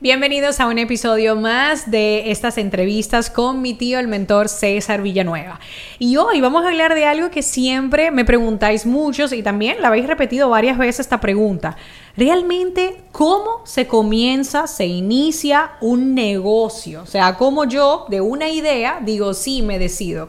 Bienvenidos a un episodio más de estas entrevistas con mi tío, el mentor César Villanueva. Y hoy vamos a hablar de algo que siempre me preguntáis muchos y también la habéis repetido varias veces esta pregunta. Realmente, ¿cómo se comienza, se inicia un negocio? O sea, ¿cómo yo de una idea digo, sí, me decido?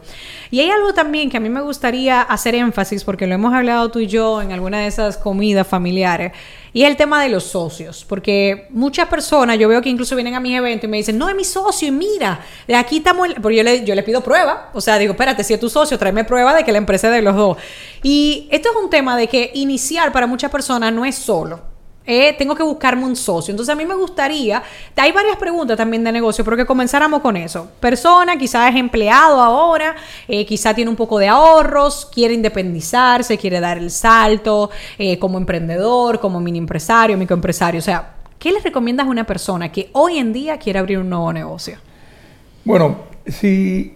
Y hay algo también que a mí me gustaría hacer énfasis, porque lo hemos hablado tú y yo en alguna de esas comidas familiares, y el tema de los socios, porque muchas personas, yo veo que incluso vienen a mis eventos y me dicen, no es mi socio, y mira, aquí estamos, porque yo le, yo le pido prueba, o sea, digo, espérate, si es tu socio, tráeme prueba de que la empresa es de los dos. Y esto es un tema de que iniciar para muchas personas no es solo. Eh, tengo que buscarme un socio. Entonces a mí me gustaría, hay varias preguntas también de negocio, pero que comenzáramos con eso. Persona, quizás es empleado ahora, eh, quizá tiene un poco de ahorros, quiere independizarse, quiere dar el salto eh, como emprendedor, como mini empresario, microempresario. O sea, ¿qué le recomiendas a una persona que hoy en día quiere abrir un nuevo negocio? Bueno, si,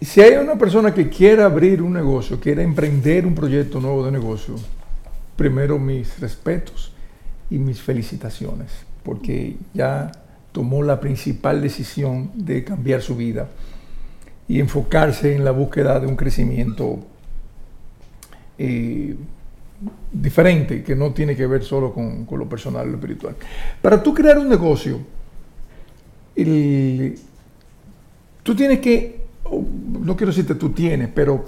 si hay una persona que quiere abrir un negocio, quiere emprender un proyecto nuevo de negocio, primero mis respetos y mis felicitaciones, porque ya tomó la principal decisión de cambiar su vida y enfocarse en la búsqueda de un crecimiento eh, diferente, que no tiene que ver solo con, lo personal y lo espiritual. Para tú crear un negocio, tú tienes que, no quiero decirte tú tienes, pero...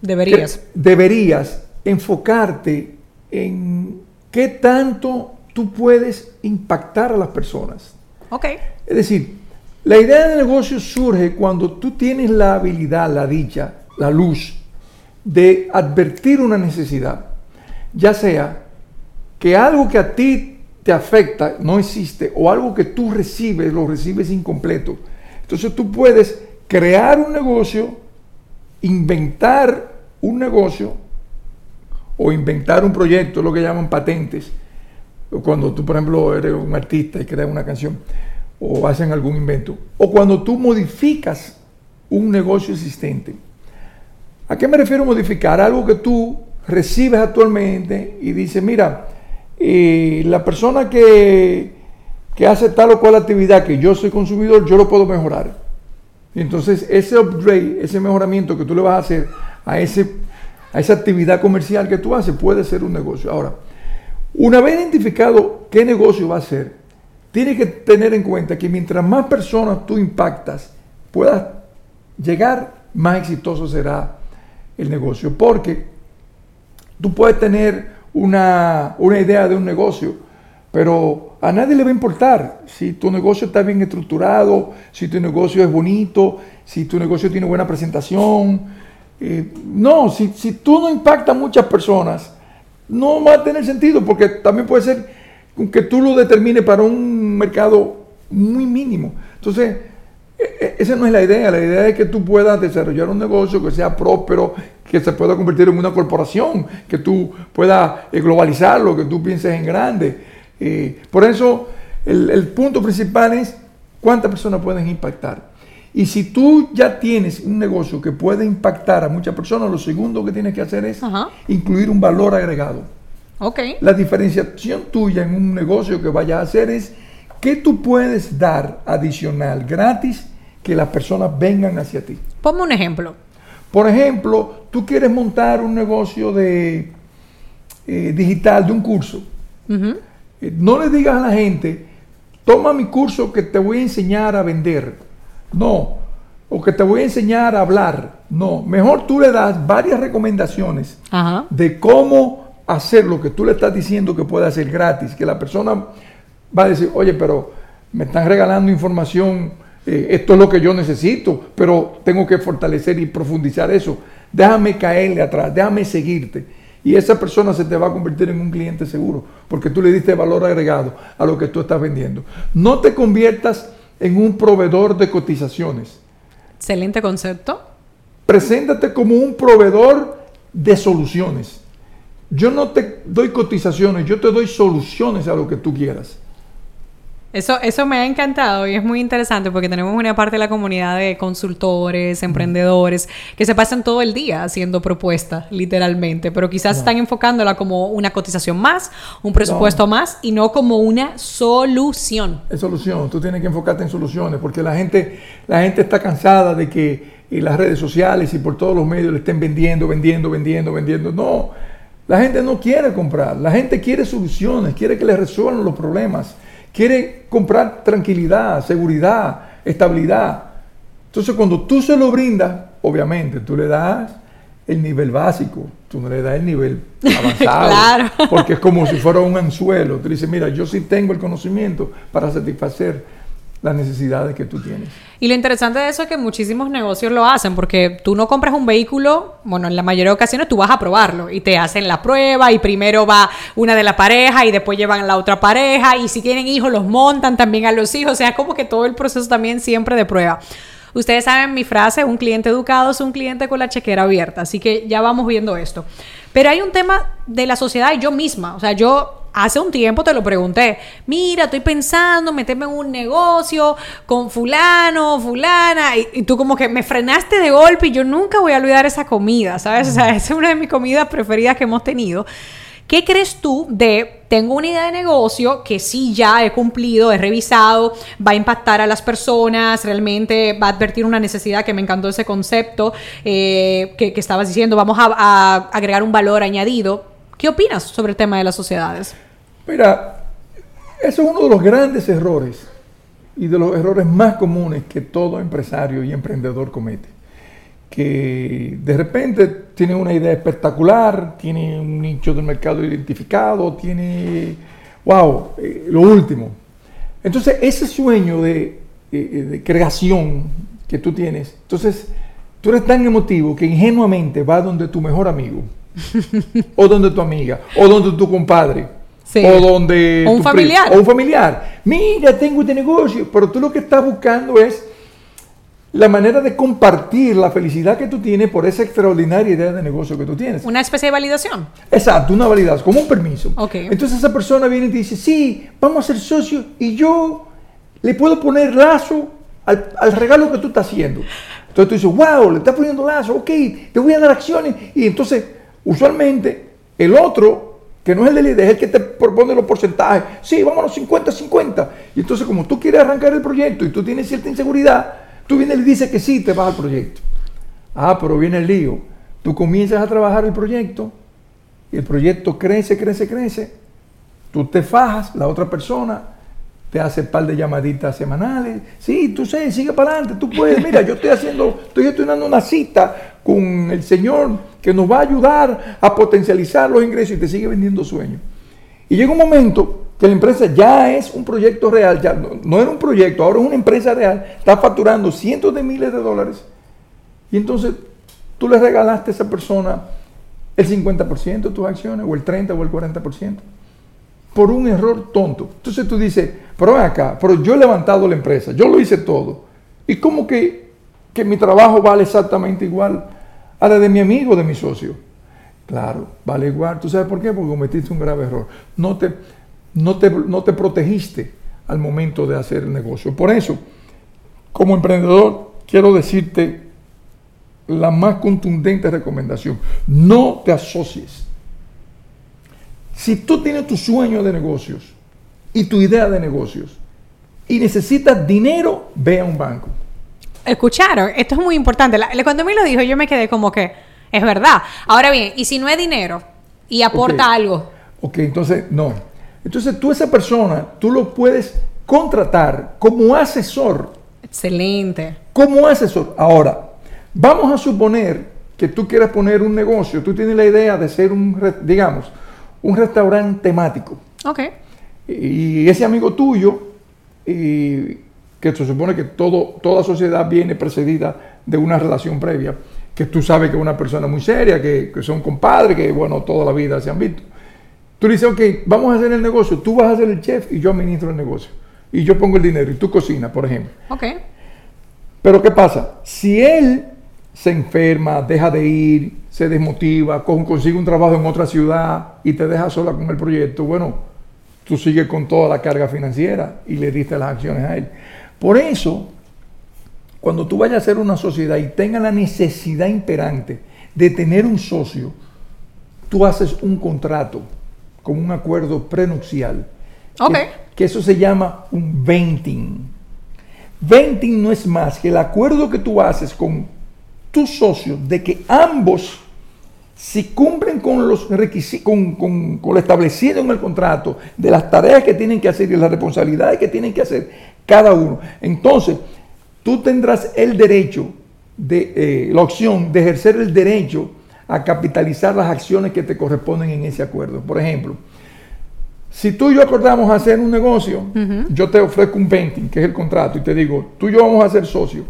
Deberías. Deberías enfocarte en ¿Qué tanto tú puedes impactar a las personas? Ok. Es decir, la idea de negocio surge cuando tú tienes la habilidad, la dicha, la luz de advertir una necesidad, ya sea que algo que a ti te afecta no existe o algo que tú recibes lo recibes incompleto. Entonces tú puedes crear un negocio, inventar un negocio o inventar un proyecto, lo que llaman patentes. Cuando tú, por ejemplo, eres un artista y creas una canción o hacen algún invento. O cuando tú modificas un negocio existente. ¿A qué me refiero modificar? Algo que tú recibes actualmente y dices, mira, eh, la persona que, que hace tal o cual actividad que yo soy consumidor, yo lo puedo mejorar. Y entonces ese upgrade, ese mejoramiento que tú le vas a hacer a ese a esa actividad comercial que tú haces, puede ser un negocio. Ahora, una vez identificado qué negocio va a ser, tienes que tener en cuenta que mientras más personas tú impactas, puedas llegar, más exitoso será el negocio. Porque tú puedes tener una, una idea de un negocio, pero a nadie le va a importar si tu negocio está bien estructurado, si tu negocio es bonito, si tu negocio tiene buena presentación, no, si, si tú no impactas a muchas personas, no va a tener sentido, porque también puede ser que tú lo determines para un mercado muy mínimo. Entonces, e, e, esa no es la idea. La idea es que tú puedas desarrollar un negocio que sea próspero, que se pueda convertir en una corporación, que tú puedas eh, globalizarlo, que tú pienses en grande. Eh, por eso, el, el punto principal es cuántas personas pueden impactar. Y si tú ya tienes un negocio que puede impactar a muchas personas, lo segundo que tienes que hacer es incluir un valor agregado. Okay. La diferenciación tuya en un negocio que vayas a hacer es qué tú puedes dar adicional, gratis, que las personas vengan hacia ti. Ponme un ejemplo. Por ejemplo, tú quieres montar un negocio de eh, digital, de un curso. Eh, no le digas a la gente, toma mi curso que te voy a enseñar a vender. No. O que te voy a enseñar a hablar. No. Mejor tú le das varias recomendaciones de cómo hacer lo que tú le estás diciendo que puede hacer gratis. Que la persona va a decir, oye, pero me están regalando información, eh, esto es lo que yo necesito, pero tengo que fortalecer y profundizar eso. Déjame caerle atrás, déjame seguirte. Y esa persona se te va a convertir en un cliente seguro, porque tú le diste valor agregado a lo que tú estás vendiendo. No te conviertas en un proveedor de cotizaciones. Excelente concepto. Preséntate como un proveedor de soluciones. Yo no te doy cotizaciones, yo te doy soluciones a lo que tú quieras. Eso, eso me ha encantado y es muy interesante porque tenemos una parte de la comunidad de consultores, emprendedores, que se pasan todo el día haciendo propuestas, literalmente, pero quizás están enfocándola como una cotización más, un presupuesto más y no como una solución. Es solución, tú tienes que enfocarte en soluciones porque la gente, la gente está cansada de que en las redes sociales y por todos los medios le estén vendiendo, vendiendo, vendiendo, vendiendo. No, la gente no quiere comprar, la gente quiere soluciones, quiere que le resuelvan los problemas quiere comprar tranquilidad, seguridad, estabilidad. Entonces cuando tú se lo brindas, obviamente tú le das el nivel básico, tú no le das el nivel avanzado. claro. Porque es como si fuera un anzuelo. Tú dices, mira, yo sí tengo el conocimiento para satisfacer las necesidades que tú tienes. Y lo interesante de eso es que muchísimos negocios lo hacen, porque tú no compras un vehículo, bueno, en la mayoría de ocasiones tú vas a probarlo y te hacen la prueba y primero va una de la pareja y después llevan a la otra pareja y si tienen hijos los montan también a los hijos, o sea, como que todo el proceso también siempre de prueba. Ustedes saben mi frase, un cliente educado es un cliente con la chequera abierta, así que ya vamos viendo esto. Pero hay un tema de la sociedad y yo misma, o sea, yo hace un tiempo te lo pregunté. Mira, estoy pensando meterme en un negocio con fulano, fulana. Y, tú como que me frenaste de golpe y yo nunca voy a olvidar esa comida, ¿sabes? O sea, esa es una de mis comidas preferidas que hemos tenido. ¿Qué crees tú de, tengo una idea de negocio que sí ya he cumplido, he revisado, va a impactar a las personas, realmente va a advertir una necesidad, que me encantó ese concepto eh, que, estabas diciendo, vamos a agregar un valor añadido? ¿Qué opinas sobre el tema de las sociedades? Mira, eso es uno de los grandes errores y de los errores más comunes que todo empresario y emprendedor comete. Que de repente tiene una idea espectacular, tiene un nicho del mercado identificado, tiene, wow, eh, lo último. Entonces, ese sueño de, eh, de creación que tú tienes, entonces tú eres tan emotivo que ingenuamente vas donde tu mejor amigo, o donde tu amiga, o donde tu compadre o donde... un familiar. O un familiar. Mira, tengo este negocio. Pero tú lo que estás buscando es la manera de compartir la felicidad que tú tienes por esa extraordinaria idea de negocio que tú tienes. Una especie de validación. Exacto, una validación, como un permiso. Entonces esa persona viene y te dice, sí, vamos a ser socios y yo le puedo poner lazo al, al regalo que tú estás haciendo. Entonces tú dices, wow, le estás poniendo lazo, ok, te voy a dar acciones. Y entonces, usualmente, el otro que no es el de líder, es el que te propone los porcentajes. Sí, vámonos 50-50. Y entonces, como tú quieres arrancar el proyecto y tú tienes cierta inseguridad, tú vienes y dices que sí, te vas al proyecto. Ah, pero viene el lío. Tú comienzas a trabajar el proyecto y el proyecto crece, crece, crece. Tú te fajas, la otra persona te hace un par de llamaditas semanales. Sí, tú sé, sigue para adelante, tú puedes. Mira, yo estoy haciendo, estoy estudiando una cita con el Señor que nos va a ayudar a potencializar los ingresos y te sigue vendiendo sueños. Y llega un momento que la empresa ya es un proyecto real, ya no, era un proyecto, ahora es una empresa real, está facturando cientos de miles de dólares. Y entonces tú le regalaste a esa persona el 50% de tus acciones, o el 30% o el 40%, por un error tonto. Entonces tú dices, pero ven acá, pero yo he levantado la empresa, yo lo hice todo. ¿Y cómo que, que mi trabajo vale exactamente igual a la de mi amigo, de mi socio. Claro, vale igual. ¿Tú sabes por qué? Porque cometiste un grave error. No te, no te, no te protegiste al momento de hacer el negocio. Por eso, como emprendedor, quiero decirte la más contundente recomendación. No te asocies. Si tú tienes tu sueño de negocios y tu idea de negocios y necesitas dinero, ve a un banco. Escucharon, esto es muy importante. cuando me lo dijo, yo me quedé como que es verdad. Ahora bien, ¿y si no es dinero y aporta algo? Ok, entonces no. Entonces tú esa persona, tú lo puedes contratar como asesor. Excelente. Como asesor. Ahora, vamos a suponer que tú quieras poner un negocio, tú tienes la idea de ser un, digamos, un restaurante temático. Ok. Y ese amigo tuyo, y que se supone que todo, toda sociedad viene precedida de una relación previa, que tú sabes que es una persona muy seria, que, que son compadres, que bueno, toda la vida se han visto. Tú dices, ok, vamos a hacer el negocio, tú vas a ser el chef y yo administro el negocio. Y yo pongo el dinero y tú cocinas, por ejemplo. Ok. Pero ¿qué pasa? Si él se enferma, deja de ir, se desmotiva, consigue un trabajo en otra ciudad y te deja sola con el proyecto, bueno, tú sigues con toda la carga financiera y le diste las acciones a él. Por eso, cuando tú vayas a hacer una sociedad y tengas la necesidad imperante de tener un socio, tú haces un contrato con un acuerdo prenupcial. Ok. Que, eso se llama un venting. Venting no es más que el acuerdo que tú haces con tu socio de que ambos, si cumplen con los requisitos, con, lo establecido en el contrato, de las tareas que tienen que hacer y las responsabilidades que tienen que hacer cada uno, entonces tú tendrás el derecho, de, eh, la opción de ejercer el derecho a capitalizar las acciones que te corresponden en ese acuerdo. Por ejemplo, si tú y yo acordamos hacer un negocio, yo te ofrezco un venting, que es el contrato, y te digo, tú y yo vamos a ser socios.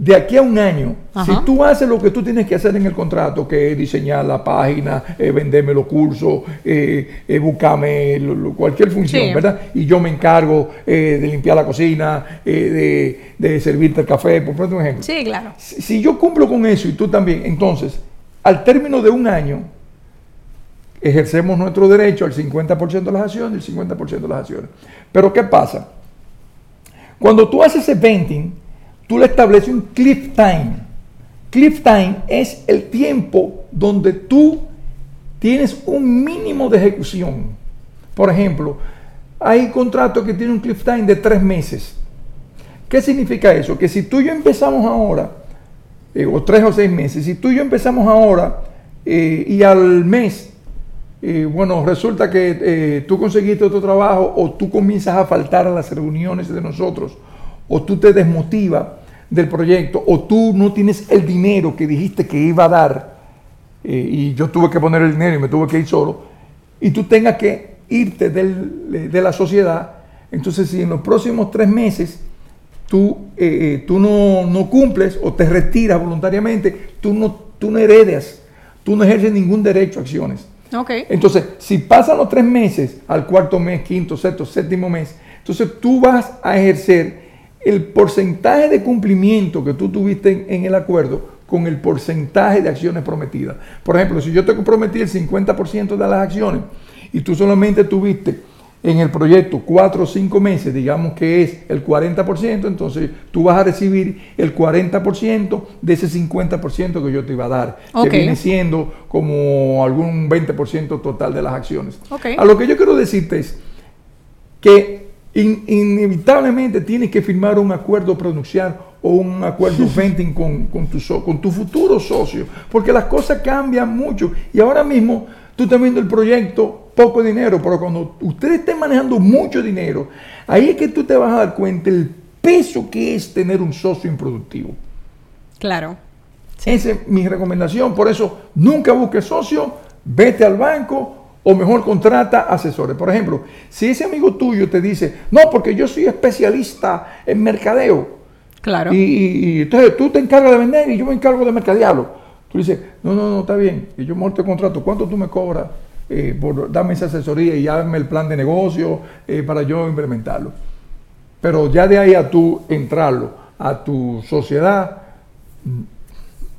De aquí a un año, si tú haces lo que tú tienes que hacer en el contrato, que es diseñar la página, eh, venderme los cursos, eh, eh buscarme cualquier función, ¿verdad? Y yo me encargo de limpiar la cocina, de, de, servirte el café, por un ejemplo. Sí, claro. si yo cumplo con eso y tú también, entonces, al término de un año, ejercemos nuestro derecho al 50% de las acciones y el 50% de las acciones. Pero ¿qué pasa? Cuando tú haces ese venting, tú le estableces un cliff time. Cliff time es el tiempo donde tú tienes un mínimo de ejecución. Por ejemplo, hay contratos que tienen un cliff time de tres meses. ¿Qué significa eso? Que si tú y yo empezamos ahora, eh, o tres o seis meses, si tú y yo empezamos ahora eh, y al mes y bueno, resulta que eh, tú conseguiste otro trabajo o tú comienzas a faltar a las reuniones de nosotros o tú te desmotivas del proyecto o tú no tienes el dinero que dijiste que iba a dar eh, y yo tuve que poner el dinero y me tuve que ir solo y tú tengas que irte de la sociedad, entonces si en los próximos tres meses tú, eh, tú no, no, cumples o te retiras voluntariamente, tú no, tú no heredas, tú no ejerces ningún derecho a acciones. Entonces, si pasan los tres meses, al cuarto mes, quinto, sexto, séptimo mes, entonces tú vas a ejercer el porcentaje de cumplimiento que tú tuviste en, el acuerdo con el porcentaje de acciones prometidas. Por ejemplo, si yo te comprometí el 50% de las acciones y tú solamente tuviste en el proyecto cuatro o cinco meses, digamos que es el 40%, entonces tú vas a recibir el 40% de ese 50% que yo te iba a dar, que viene siendo como algún 20% total de las acciones. A lo que yo quiero decirte es que inevitablemente tienes que firmar un acuerdo pronunciar o un acuerdo venting con, con, tu, con tu futuro socio, porque las cosas cambian mucho y ahora mismo tú estás viendo el proyecto poco dinero, pero cuando ustedes estén manejando mucho dinero, ahí es que tú te vas a dar cuenta el peso que es tener un socio improductivo. Claro. Esa es mi recomendación. Por eso, nunca busques socio, vete al banco o mejor contrata asesores. Por ejemplo, si ese amigo tuyo te dice, no, porque yo soy especialista en mercadeo. Claro. Y, entonces tú te encargas de vender y yo me encargo de mercadearlo. Tú dices, no, no, no, está bien. Y yo mejor te contrato. ¿Cuánto tú me cobras? eh, por darme esa asesoría y darme el plan de negocio eh, para yo implementarlo. Pero ya de ahí a tú entrarlo a tu sociedad, mm,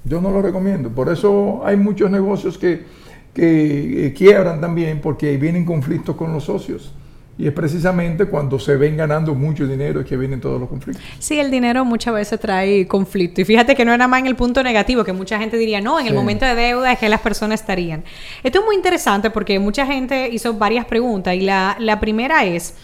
yo no lo recomiendo. Por eso hay muchos negocios que, que eh, quiebran también porque vienen conflictos con los socios. Y es precisamente cuando se ven ganando mucho dinero que vienen todos los conflictos. Sí, el dinero muchas veces trae conflicto. Y fíjate que no era más en el punto negativo, que mucha gente diría, no, en el momento de deuda es que las personas estarían. Esto es muy interesante porque mucha gente hizo varias preguntas y la, la primera es...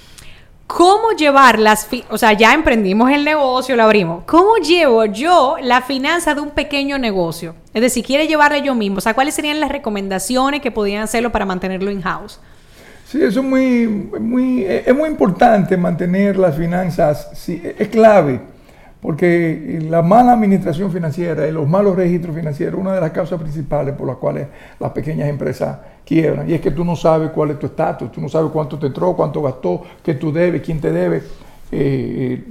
¿Cómo llevar las... O sea, ya emprendimos el negocio, lo abrimos. ¿Cómo llevo yo la finanza de un pequeño negocio? Es decir, quiere llevarle yo mismo. O sea, ¿cuáles serían las recomendaciones que podían hacerlo para mantenerlo in-house? Sí, eso es muy, muy, es muy importante mantener las finanzas, sí, es clave, porque la mala administración financiera y los malos registros financieros una de las causas principales por las cuales las pequeñas empresas quiebran. Y es que tú no sabes cuál es tu estatus, tú no sabes cuánto te entró, cuánto gastó, qué tú debes, quién te debe. Eh, eh,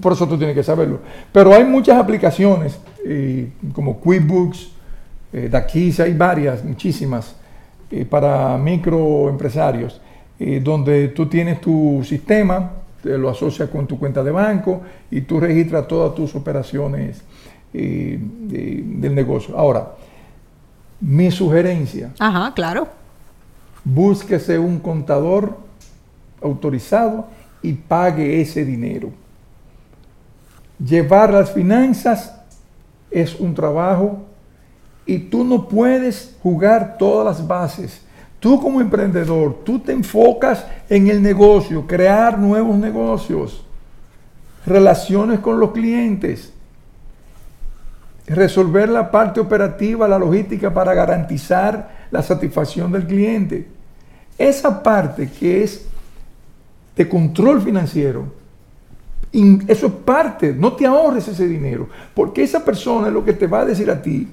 por eso tú tienes que saberlo. Pero hay muchas aplicaciones eh, como QuickBooks, aquí hay varias, muchísimas eh, para microempresarios, eh, donde tú tienes tu sistema, te lo asocias con tu cuenta de banco y tú registras todas tus operaciones eh, de- del negocio. Ahora, mi sugerencia, Ajá, claro. búsquese un contador autorizado y pague ese dinero. Llevar las finanzas es un trabajo y tú no puedes jugar todas las bases. Tú como emprendedor, tú te enfocas en el negocio, crear nuevos negocios, relaciones con los clientes, resolver la parte operativa, la logística para garantizar la satisfacción del cliente. Esa parte que es de control financiero, in- eso es parte, no te ahorres ese dinero, porque esa persona es lo que te va a decir a ti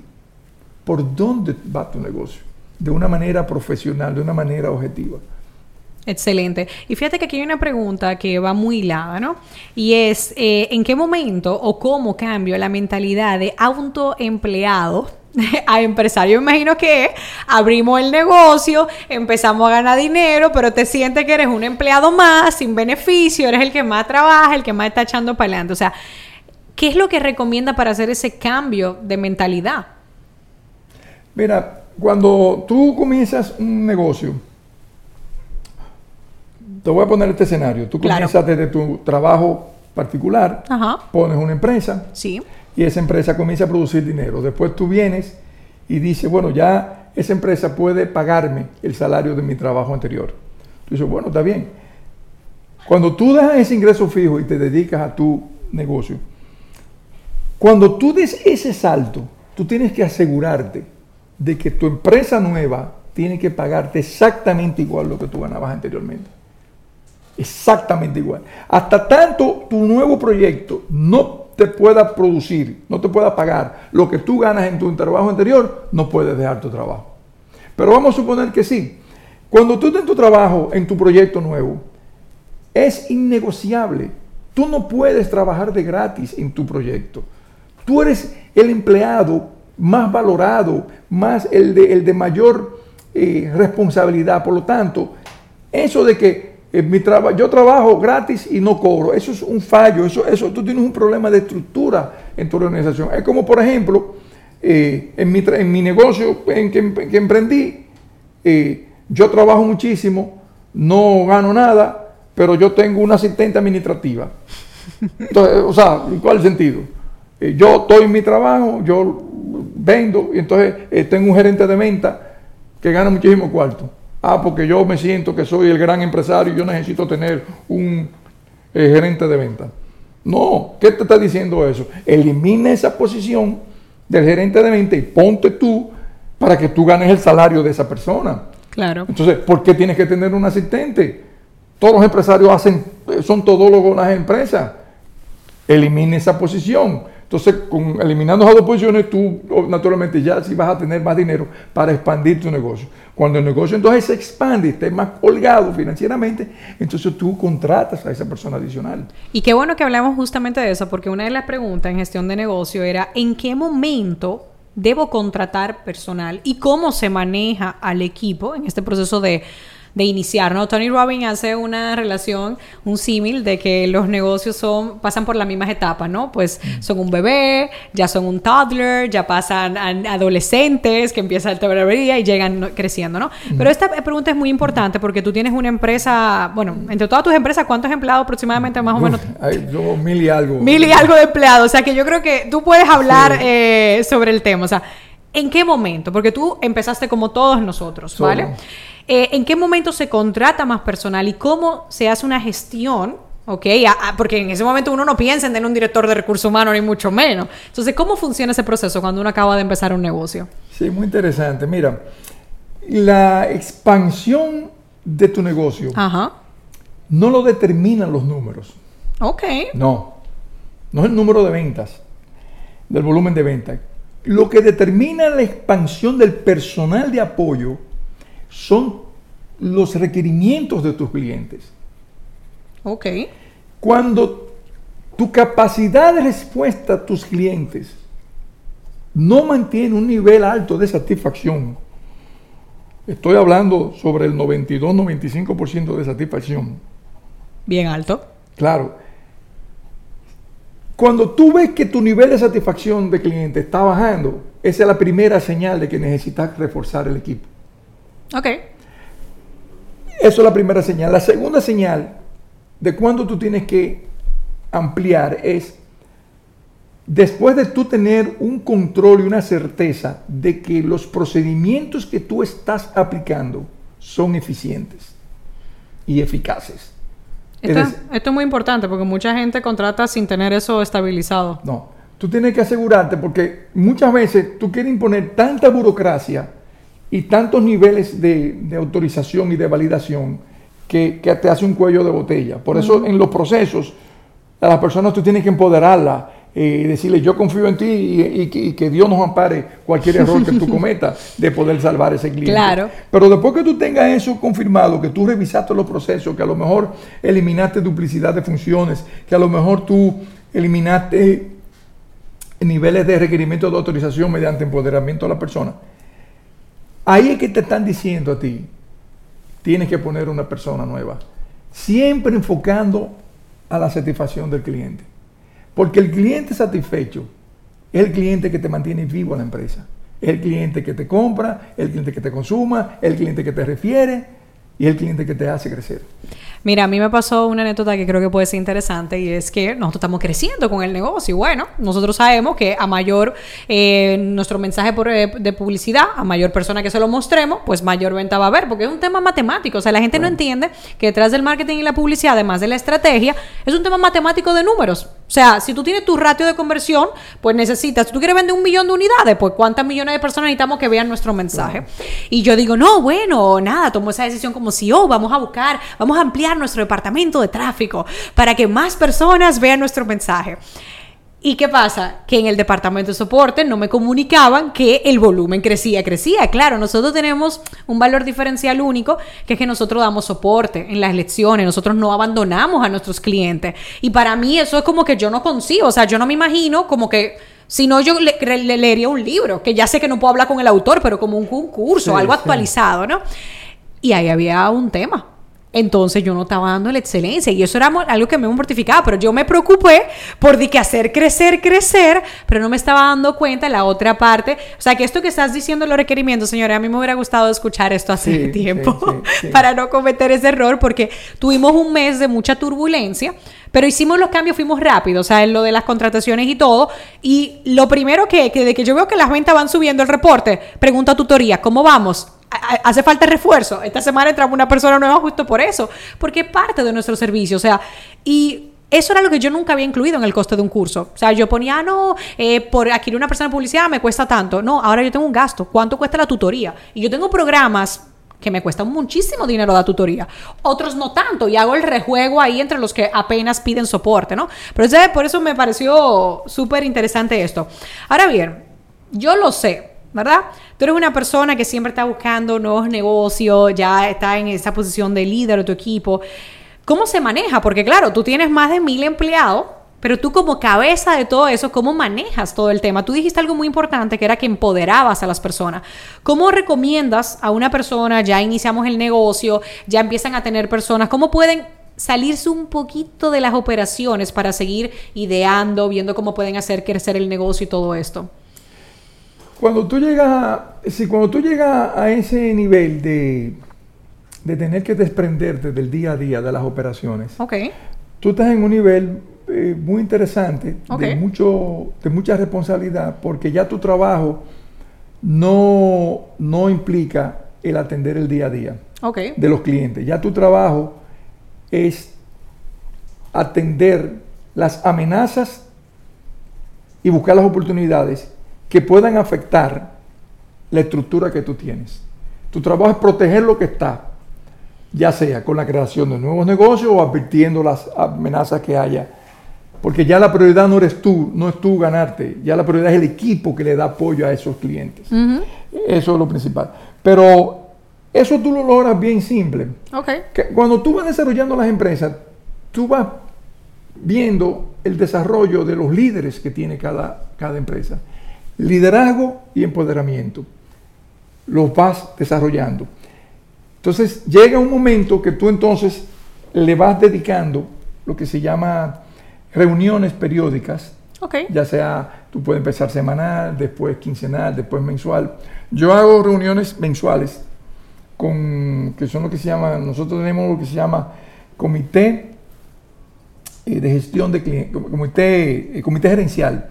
por dónde va tu negocio, de una manera profesional, de una manera objetiva. Excelente. Y fíjate que aquí hay una pregunta que va muy hilada, ¿no? Y es, eh, ¿en qué momento o cómo cambio la mentalidad de autoempleado a empresario? Yo imagino que abrimos el negocio, empezamos a ganar dinero, pero te sientes que eres un empleado más, sin beneficio, eres el que más trabaja, el que más está echando para adelante. O sea, ¿qué es lo que recomienda para hacer ese cambio de mentalidad? Mira, cuando tú comienzas un negocio, te voy a poner este escenario. Tú Claro. comienzas desde tu trabajo particular, Ajá. pones una empresa Sí. y esa empresa comienza a producir dinero. Después tú vienes y dices, bueno, ya esa empresa puede pagarme el salario de mi trabajo anterior. Tú dices, bueno, está bien. Cuando tú dejas ese ingreso fijo y te dedicas a tu negocio, cuando tú des ese salto, tú tienes que asegurarte de que tu empresa nueva tiene que pagarte exactamente igual lo que tú ganabas anteriormente. Exactamente igual. Hasta tanto tu nuevo proyecto no te pueda producir, no te pueda pagar lo que tú ganas en tu trabajo anterior, no puedes dejar tu trabajo. Pero vamos a suponer que sí. Cuando tú estás en tu trabajo, en tu proyecto nuevo, es innegociable. Tú no puedes trabajar de gratis en tu proyecto. Tú eres el empleado más valorado, más el de, el de mayor eh, responsabilidad. Por lo tanto, eso de que eh, mi traba- yo trabajo gratis y no cobro, eso es un fallo, eso, eso, tú tienes un problema de estructura en tu organización. Es como, por ejemplo, eh, en, mi, en mi negocio en que, em- emprendí, yo trabajo muchísimo, no gano nada, pero yo tengo una asistente administrativa. Entonces, o sea, ¿cuál es el sentido? Eh, yo estoy en mi trabajo, yo vendo, y entonces eh, tengo un gerente de venta que gana muchísimo cuarto. Ah, porque yo me siento que soy el gran empresario y yo necesito tener un eh, gerente de venta. No, ¿qué te está diciendo eso? Elimina esa posición del gerente de venta y ponte tú para que tú ganes el salario de esa persona. Claro. Entonces, ¿por qué tienes que tener un asistente? Todos los empresarios hacen, eh, son todólogos en las empresas. Elimine esa posición. Entonces, con, eliminando esas dos posiciones, tú oh, naturalmente ya sí vas a tener más dinero para expandir tu negocio. Cuando el negocio entonces se expande y esté más holgado financieramente, entonces tú contratas a esa persona adicional. Y qué bueno que hablamos justamente de eso, porque una de las preguntas en gestión de negocio era ¿en qué momento debo contratar personal y cómo se maneja al equipo en este proceso de, de iniciar? ¿no? Tony Robbins hace una relación, un símil de que los negocios son, pasan por las mismas etapas, ¿no? Pues son un bebé, ya son un toddler, ya pasan a adolescentes que empiezan la barbería y llegan creciendo, ¿no? Pero esta pregunta es muy importante porque tú tienes una empresa, bueno, entre todas tus empresas, ¿cuántos empleados aproximadamente más o menos? Uf, hay mil y algo. Mil y algo de empleados. O sea, que yo creo que tú puedes hablar eh, sobre el tema. O sea, ¿en qué momento? Porque tú empezaste como todos nosotros, Solo. Eh, ¿En qué momento se contrata más personal y cómo se hace una gestión? ¿Ok? A- a- porque en ese momento uno no piensa en tener un director de recursos humanos, ni mucho menos. Entonces, ¿cómo funciona ese proceso cuando uno acaba de empezar un negocio? Sí, muy interesante. Mira, la expansión de tu negocio Ajá. no lo determinan los números. Ok. No, no es el número de ventas, del volumen de ventas. Lo que determina la expansión del personal de apoyo son los requerimientos de tus clientes. Ok. Cuando tu capacidad de respuesta a tus clientes no mantiene un nivel alto de satisfacción, estoy hablando sobre el 92-95% de satisfacción, Bien alto. Claro. Cuando tú ves que tu nivel de satisfacción de cliente está bajando, esa es la primera señal de que necesitas reforzar el equipo. Ok. Eso es la primera señal. La segunda señal de cuando tú tienes que ampliar es después de tú tener un control y una certeza de que los procedimientos que tú estás aplicando son eficientes y eficaces. Esto, esto, es muy importante porque mucha gente contrata sin tener eso estabilizado. No, tú tienes que asegurarte porque muchas veces tú quieres imponer tanta burocracia y tantos niveles de, autorización y de validación que, te hace un cuello de botella. Por eso en los procesos a las personas tú tienes que empoderarla y decirle yo confío en ti y, que Dios nos ampare cualquier error que tú cometas de poder salvar ese cliente. Claro. Pero después que tú tengas eso confirmado, que tú revisaste los procesos, que a lo mejor eliminaste duplicidad de funciones, que a lo mejor tú eliminaste niveles de requerimiento de autorización mediante empoderamiento de la persona, ahí es que te están diciendo a ti, tienes que poner una persona nueva, siempre enfocando a la satisfacción del cliente. Porque el cliente satisfecho es el cliente que te mantiene vivo en la empresa. Es el cliente que te compra, el cliente que te consuma, el cliente que te refiere y el cliente que te hace crecer. Mira, a mí me pasó una anécdota que creo que puede ser interesante y es que nosotros estamos creciendo con el negocio. Y bueno, nosotros sabemos que a mayor eh, nuestro mensaje por, eh, de publicidad, a mayor persona que se lo mostremos, pues mayor venta va a haber, porque es un tema matemático. O sea, la gente no entiende que detrás del marketing y la publicidad, además de la estrategia, es un tema matemático de números. O sea, si tú tienes tu ratio de conversión, pues necesitas, si tú quieres vender un millón de unidades, pues cuántas millones de personas necesitamos que vean nuestro mensaje. Y yo digo, no, bueno, nada, tomo esa decisión como CEO, vamos a buscar, vamos a ampliar nuestro departamento de tráfico para que más personas vean nuestro mensaje. ¿Y qué pasa? Que en el departamento de soporte no me comunicaban que el volumen crecía, crecía. Claro, nosotros tenemos un valor diferencial único, que es que nosotros damos soporte en las lecciones, nosotros no abandonamos a nuestros clientes. Y para mí eso es como que yo no consigo, o sea, yo no me imagino como que si no, yo le, leería un libro, que ya sé que no puedo hablar con el autor, pero como un curso, algo actualizado, ¿no? Y ahí había un tema entonces yo no estaba dando la excelencia y eso era algo que me mortificaba, pero yo me preocupé por de que hacer crecer, crecer, pero no me estaba dando cuenta la otra parte. O sea, que esto que estás diciendo, los requerimientos, señora, a mí me hubiera gustado escuchar esto hace tiempo para no cometer ese error, porque tuvimos un mes de mucha turbulencia. Pero hicimos los cambios, fuimos rápidos, o sea, en lo de las contrataciones y todo. Y lo primero que, que de que yo veo que las ventas van subiendo el reporte, pregunta a tutoría, ¿cómo vamos? Hace falta refuerzo. Esta semana entramos una persona nueva justo por eso, porque es parte de nuestro servicio. O sea, y eso era lo que yo nunca había incluido en el costo de un curso. O sea, yo ponía, ah, no, eh, por adquirir una persona de publicidad me cuesta tanto. No, ahora yo tengo un gasto. ¿Cuánto cuesta la tutoría? Y yo tengo programas que me cuestan muchísimo dinero la tutoría. Otros no tanto. Y hago el rejuego ahí entre los que apenas piden soporte, ¿no? Pero por eso me pareció súper interesante esto. Ahora bien, yo lo sé. ¿Verdad? Tú eres una persona que siempre está buscando nuevos negocios, ya está en esa posición de líder de tu equipo. ¿Cómo se maneja? Porque claro, tú tienes más de mil empleados, pero tú como cabeza de todo eso, ¿cómo manejas todo el tema? Tú dijiste algo muy importante que era que empoderabas a las personas. ¿Cómo recomiendas a una persona, ya iniciamos el negocio, ya empiezan a tener personas, cómo pueden salirse un poquito de las operaciones para seguir ideando, viendo cómo pueden hacer crecer el negocio y todo esto? Cuando tú llegas a, si cuando tú llegas a ese nivel de, de tener que desprenderte del día a día de las operaciones, tú estás en un nivel eh, muy interesante, de, mucho, de mucha responsabilidad, porque ya tu trabajo no, no implica el atender el día a día de los clientes. Ya tu trabajo es atender las amenazas y buscar las oportunidades que puedan afectar la estructura que tú tienes. Tu trabajo es proteger lo que está, ya sea con la creación de nuevos negocios o advirtiendo las amenazas que haya. Porque ya la prioridad no eres tú, no es tú ganarte, ya la prioridad es el equipo que le da apoyo a esos clientes. Eso es lo principal. Pero eso tú lo logras bien simple. cuando tú vas desarrollando las empresas, tú vas viendo el desarrollo de los líderes que tiene cada, cada empresa liderazgo y empoderamiento. Los vas desarrollando. Entonces llega un momento que tú entonces le vas dedicando lo que se llama reuniones periódicas, ya sea, tú puedes empezar semanal, después quincenal, después mensual. Yo hago reuniones mensuales con, que son lo que se llama, nosotros tenemos lo que se llama comité eh, de gestión de clientes, comité, eh, comité gerencial,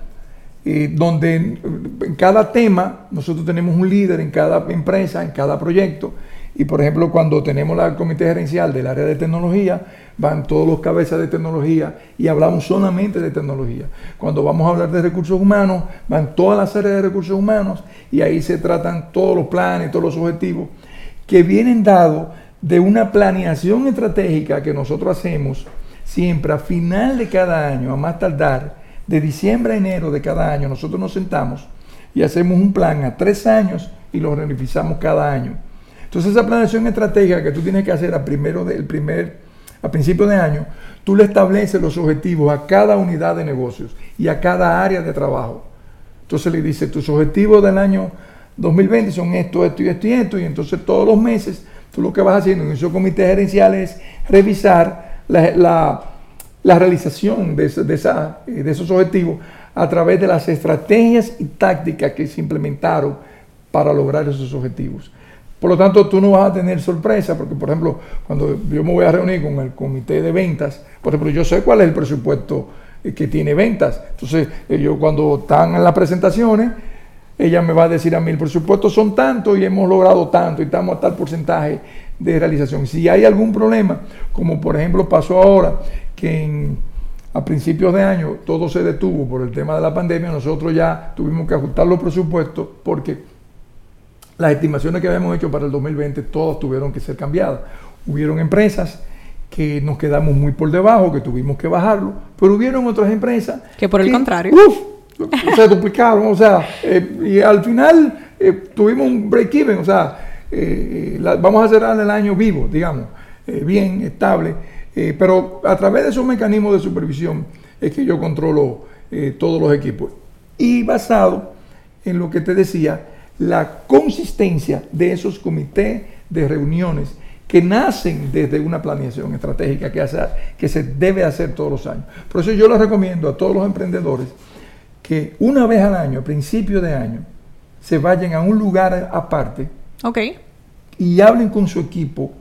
donde en, cada tema nosotros tenemos un líder en cada empresa, en cada proyecto, y por ejemplo cuando tenemos la- comité gerencial del área de tecnología, van todos los cabezas de tecnología y hablamos solamente de tecnología. Cuando vamos a hablar de recursos humanos, van todas las áreas de recursos humanos y ahí se tratan todos los planes, todos los objetivos que vienen dados de una planeación estratégica que nosotros hacemos siempre a final de cada año, a más tardar, de diciembre a enero de cada año, nosotros nos sentamos y hacemos un plan a tres años y lo revisamos cada año. Entonces esa planeación estratégica que tú tienes que hacer a primero del primer a principio de año, tú le estableces los objetivos a cada unidad de negocios y a cada área de trabajo. Entonces le dice, tus objetivos del año 2020 son esto, esto y esto y esto, y entonces todos los meses tú lo que vas haciendo en esos comités gerenciales es revisar la- la realización eh, de esos objetivos a través de las estrategias y tácticas que se implementaron para lograr esos objetivos. Por lo tanto, tú no vas a tener sorpresa, porque por ejemplo, cuando yo me voy a reunir con el comité de ventas, por ejemplo, yo sé cuál es el presupuesto eh, que tiene ventas. Entonces, ellos cuando están en las presentaciones, ella me va a decir a mí, el presupuesto son tanto y hemos logrado tanto y estamos a tal porcentaje de realización. Si hay algún problema, como por ejemplo pasó ahora, que en- a principios de año todo se detuvo por el tema de la pandemia, nosotros ya tuvimos que ajustar los presupuestos porque las estimaciones que habíamos hecho para el 2020 todas tuvieron que ser cambiadas. Hubieron empresas que nos quedamos muy por debajo, que tuvimos que bajarlo, pero hubieron otras empresas Que por el contrario. uf, se duplicaron, o sea, eh, y al final eh, tuvimos un break-even, o sea, eh, vamos a cerrar el año vivo, digamos, eh, bien, estable, eh, pero a través de esos mecanismos de supervisión es que yo controlo todos los equipos. Y basado en lo que te decía, la consistencia de esos comités de reuniones que nacen desde una planeación estratégica que, que se debe hacer todos los años. Por eso yo les recomiendo a todos los emprendedores que una vez al año, a principio de año, se vayan a un lugar aparte Ok. y hablen con su equipo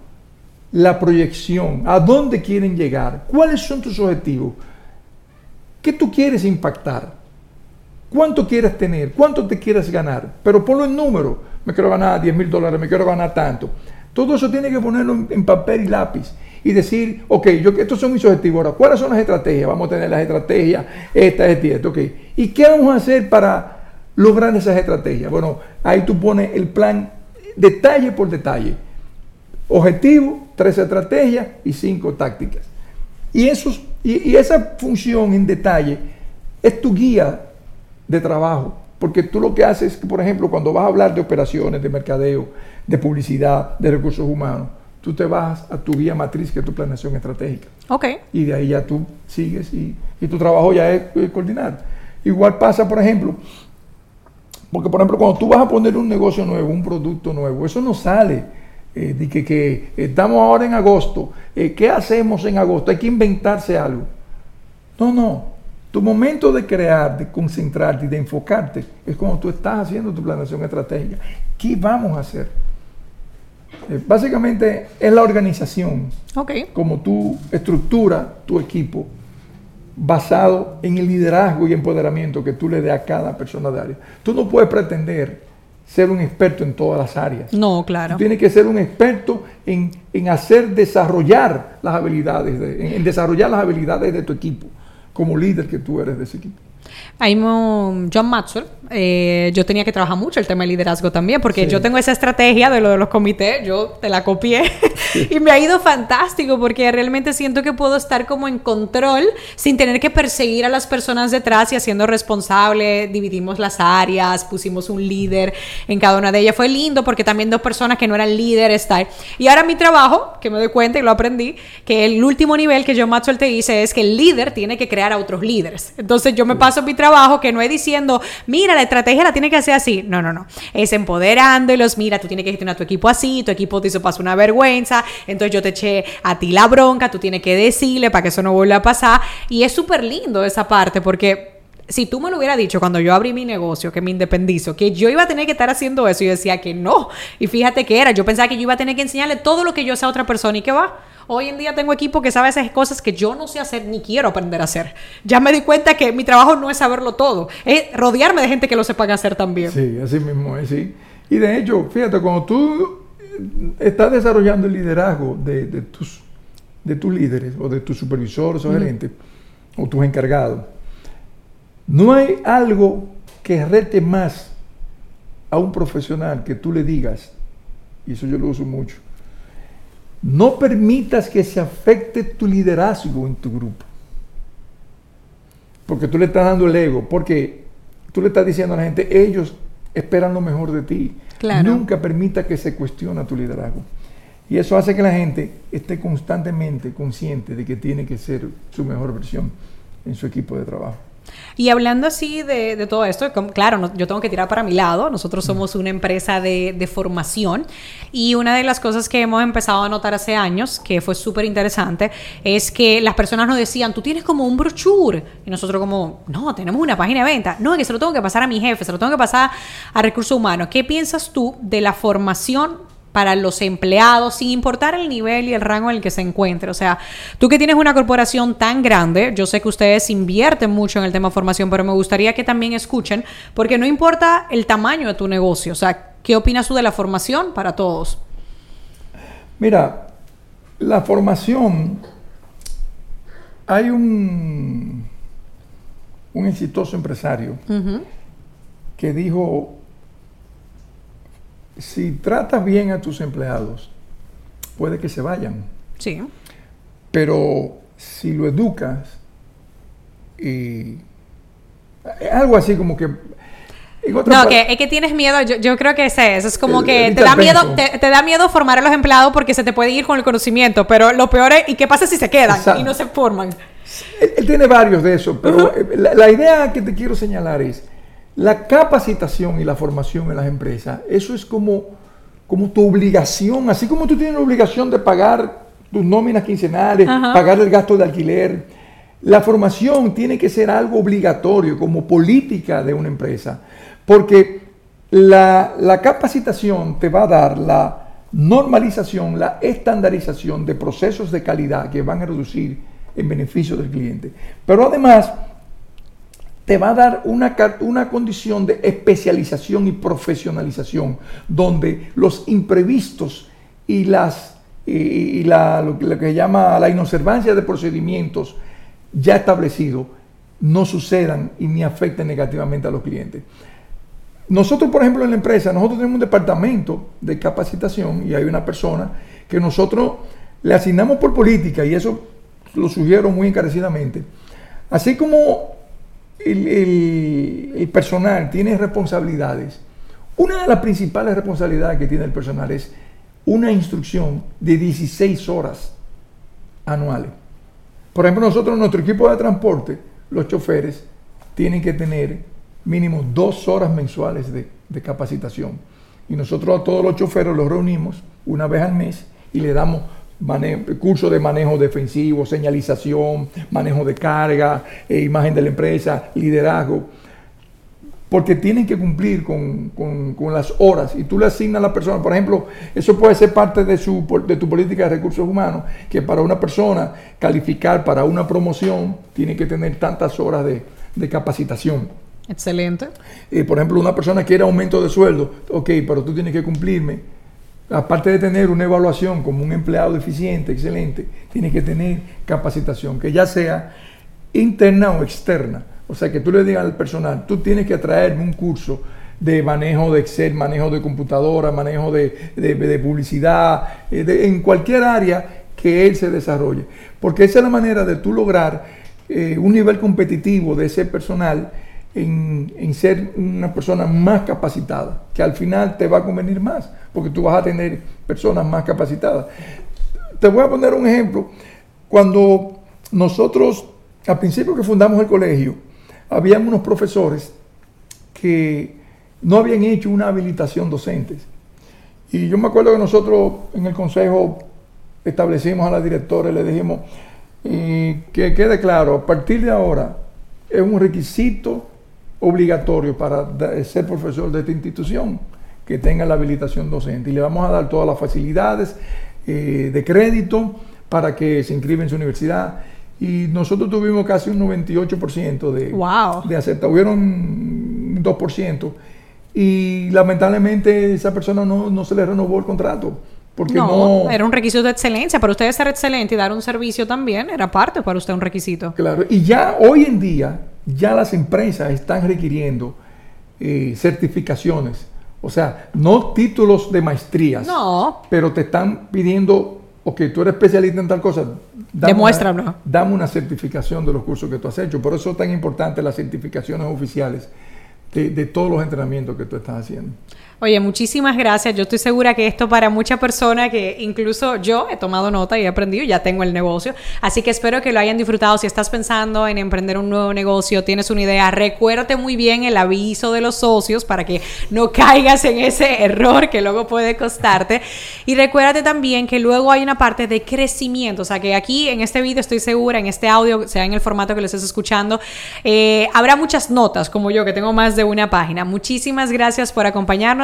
la proyección, a dónde quieren llegar, cuáles son tus objetivos, qué tú quieres impactar, cuánto quieres tener, cuánto te quieres ganar, pero ponlo en número, me quiero ganar 10 mil dólares, me quiero ganar tanto. Todo eso tiene que ponerlo en, papel y lápiz y decir, ok, yo, estos son mis objetivos, ahora, ¿cuáles son las estrategias? Vamos a tener las estrategias, esta, esta esta, ok. ¿Y qué vamos a hacer para lograr esas estrategias? Bueno, ahí tú pones el plan detalle por detalle. Objetivo, tres estrategias y cinco tácticas. Y, esos, y, y esa función en detalle es tu guía de trabajo. Porque tú lo que haces es que, por ejemplo, cuando vas a hablar de operaciones, de mercadeo, de publicidad, de recursos humanos, tú te vas a tu guía matriz, que es tu planeación estratégica. Ok. Y de ahí ya tú sigues y, y tu trabajo ya es, eh, coordinar. Igual pasa, por ejemplo, porque por ejemplo, cuando tú vas a poner un negocio nuevo, un producto nuevo, eso no sale. eh, de que, que estamos ahora en agosto, eh, ¿qué hacemos en agosto? Hay que inventarse algo. No, no. Tu momento de crear, de concentrarte y de enfocarte es cuando tú estás haciendo tu planeación estratégica. ¿Qué vamos a hacer? Eh, básicamente es la organización Ok. como tú estructuras tu equipo basado en el liderazgo y empoderamiento que tú le des a cada persona de área. Tú no puedes pretender ser un experto en todas las áreas. No, claro. Tú tienes que ser un experto en, en hacer desarrollar las habilidades, de- en, en desarrollar las habilidades de tu equipo, como líder que tú eres de ese equipo. Mo- John Maxwell, eh, yo tenía que trabajar mucho el tema de liderazgo también, porque Sí. yo tengo esa estrategia de lo de los comités, yo te la copié y me ha ido fantástico porque realmente siento que puedo estar como en control sin tener que perseguir a las personas detrás y haciendo responsable, dividimos las áreas, pusimos un líder en cada una de ellas. Fue lindo porque también dos personas que no eran líderes, tal. Y ahora mi trabajo, que me doy cuenta y lo aprendí, que el último nivel que John Maxwell te dice es que el líder tiene que crear a otros líderes. Entonces yo me paso mi trabajo, que no es diciendo, mira, la estrategia la tiene que hacer así. No, no, no. Es empoderándolos, mira, tú tienes que gestionar tu equipo así, tu equipo te hizo pasar una vergüenza, entonces yo te eché a ti la bronca, tú tienes que decirle para que eso no vuelva a pasar. Y es súper lindo esa parte, porque si tú me lo hubieras dicho cuando yo abrí mi negocio, que me independizo, que yo iba a tener que estar haciendo eso, y decía que no. Y fíjate que era, yo pensaba que yo iba a tener que enseñarle todo lo que yo sé a otra persona y que va. Hoy en día tengo equipo que sabe esas cosas que yo no sé hacer ni quiero aprender a hacer. Ya me di cuenta que mi trabajo no es saberlo todo, es rodearme de gente que lo sepa hacer también. Sí, así mismo es, sí. Y de hecho, fíjate, cuando tú estás desarrollando el liderazgo de, tus, de tus líderes o de tus supervisores o gerentes o tus encargados, no hay algo que rete más a un profesional que tú le digas, y eso yo lo uso mucho, no permitas que se afecte tu liderazgo en tu grupo. Porque tú le estás dando el ego, porque tú le estás diciendo a la gente, ellos esperan lo mejor de ti. Nunca permita que se cuestione tu liderazgo. Y eso hace que la gente esté constantemente consciente de que tiene que ser su mejor versión en su equipo de trabajo. Y hablando así de, todo esto, claro, yo tengo que tirar para mi lado. Nosotros somos una empresa de, formación y una de las cosas que hemos empezado a notar hace años, que fue súper interesante, es que las personas nos decían, tú tienes como un brochure. Y nosotros como, no, tenemos una página de venta. No, es que se lo tengo que pasar a mi jefe, se lo tengo que pasar a recursos humanos. ¿Qué piensas tú de la formación para los empleados, sin importar el nivel y el rango en el que se encuentre. O sea, tú que tienes una corporación tan grande, yo sé que ustedes invierten mucho en el tema formación, pero me gustaría que también escuchen, porque no importa el tamaño de tu negocio. O sea, ¿qué opinas tú de la formación para todos? Mira, la formación, hay un, un exitoso empresario que dijo, si tratas bien a tus empleados, puede que se vayan. Sí. Pero si lo educas y algo así como que no, que es que tienes miedo, yo, creo que es eso, es como que te da, miedo, te, da miedo formar a los empleados porque se te puede ir con el conocimiento, pero lo peor es, ¿y qué pasa si se quedan y no se forman? Él, tiene varios de esos, pero la, idea que te quiero señalar es, la capacitación y la formación en las empresas, eso es como, como tu obligación, así como tú tienes la obligación de pagar tus nóminas quincenales, pagar el gasto de alquiler. La formación tiene que ser algo obligatorio como política de una empresa, porque la, la capacitación te va a dar la normalización, la estandarización de procesos de calidad que van a reducir en beneficio del cliente. Pero además, te va a dar una, una condición de especialización y profesionalización, donde los imprevistos y, las, y, la, lo, que se llama la inobservancia de procedimientos ya establecidos no sucedan y ni afecten negativamente a los clientes. Nosotros, por ejemplo, en la empresa, nosotros tenemos un departamento de capacitación y hay una persona que nosotros le asignamos por política y eso lo sugiero muy encarecidamente. Así como el, personal tiene responsabilidades, una de las principales responsabilidades que tiene el personal es una instrucción de 16 horas anuales. Por ejemplo, nosotros, nuestro equipo de transporte, los choferes, tienen que tener mínimo dos horas mensuales de, de capacitación. Y nosotros a todos los choferes los reunimos una vez al mes y le damos curso de manejo defensivo, señalización, manejo de carga, eh, imagen de la empresa, liderazgo, porque tienen que cumplir con, las horas y tú le asignas a la persona, por ejemplo, eso puede ser parte de, su, de tu política de recursos humanos, que para una persona calificar para una promoción tiene que tener tantas horas de, capacitación. Excelente. Eh, por ejemplo, una persona quiere aumento de sueldo, ok, pero tú tienes que cumplirme aparte de tener una evaluación como un empleado eficiente, excelente, tiene que tener capacitación, que ya sea interna o externa. O sea, que tú le digas al personal, tú tienes que traerme un curso de manejo de Excel, manejo de computadora, manejo de, publicidad, eh, en cualquier área que él se desarrolle. Porque esa es la manera de tú lograr eh, un nivel competitivo de ese personal en, ser una persona más capacitada, que al final te va a convenir más, porque tú vas a tener personas más capacitadas. Te voy a poner un ejemplo. Cuando nosotros, al principio que fundamos el colegio, habían unos profesores que no habían hecho una habilitación docente. Y yo me acuerdo que nosotros en el consejo establecimos a la directora y le dijimos eh, que quede claro, a partir de ahora es un requisito obligatorio para ser profesor de esta institución que tenga la habilitación docente y le vamos a dar todas las facilidades eh, de crédito para que se inscriba en su universidad y nosotros tuvimos casi un 98% de, wow. de aceptación, hubieron un 2% y lamentablemente esa persona no, no se le renovó el contrato. Porque no, era un requisito de excelencia. Para usted ser excelente y dar un servicio también era parte para usted un requisito. Claro, y ya hoy en día, ya las empresas están requiriendo eh, certificaciones. O sea, no títulos de maestrías. No. Pero te están pidiendo, ok, tú eres especialista en tal cosa. Demuéstralo. dame una certificación de los cursos que tú has hecho. Por eso es tan importante las certificaciones oficiales de, todos los entrenamientos que tú estás haciendo. Oye, muchísimas gracias. Yo estoy segura que esto para muchas personas que incluso yo he tomado nota y he aprendido, ya tengo el negocio. Así que espero que lo hayan disfrutado. Si estás pensando en emprender un nuevo negocio, tienes una idea, recuérdate muy bien el aviso de los socios para que no caigas en ese error que luego puede costarte. Y recuérdate también que luego hay una parte de crecimiento. O sea, que aquí en este video estoy segura, en este audio, sea en el formato que lo estés escuchando, eh, habrá muchas notas como yo que tengo más de una página. Muchísimas gracias por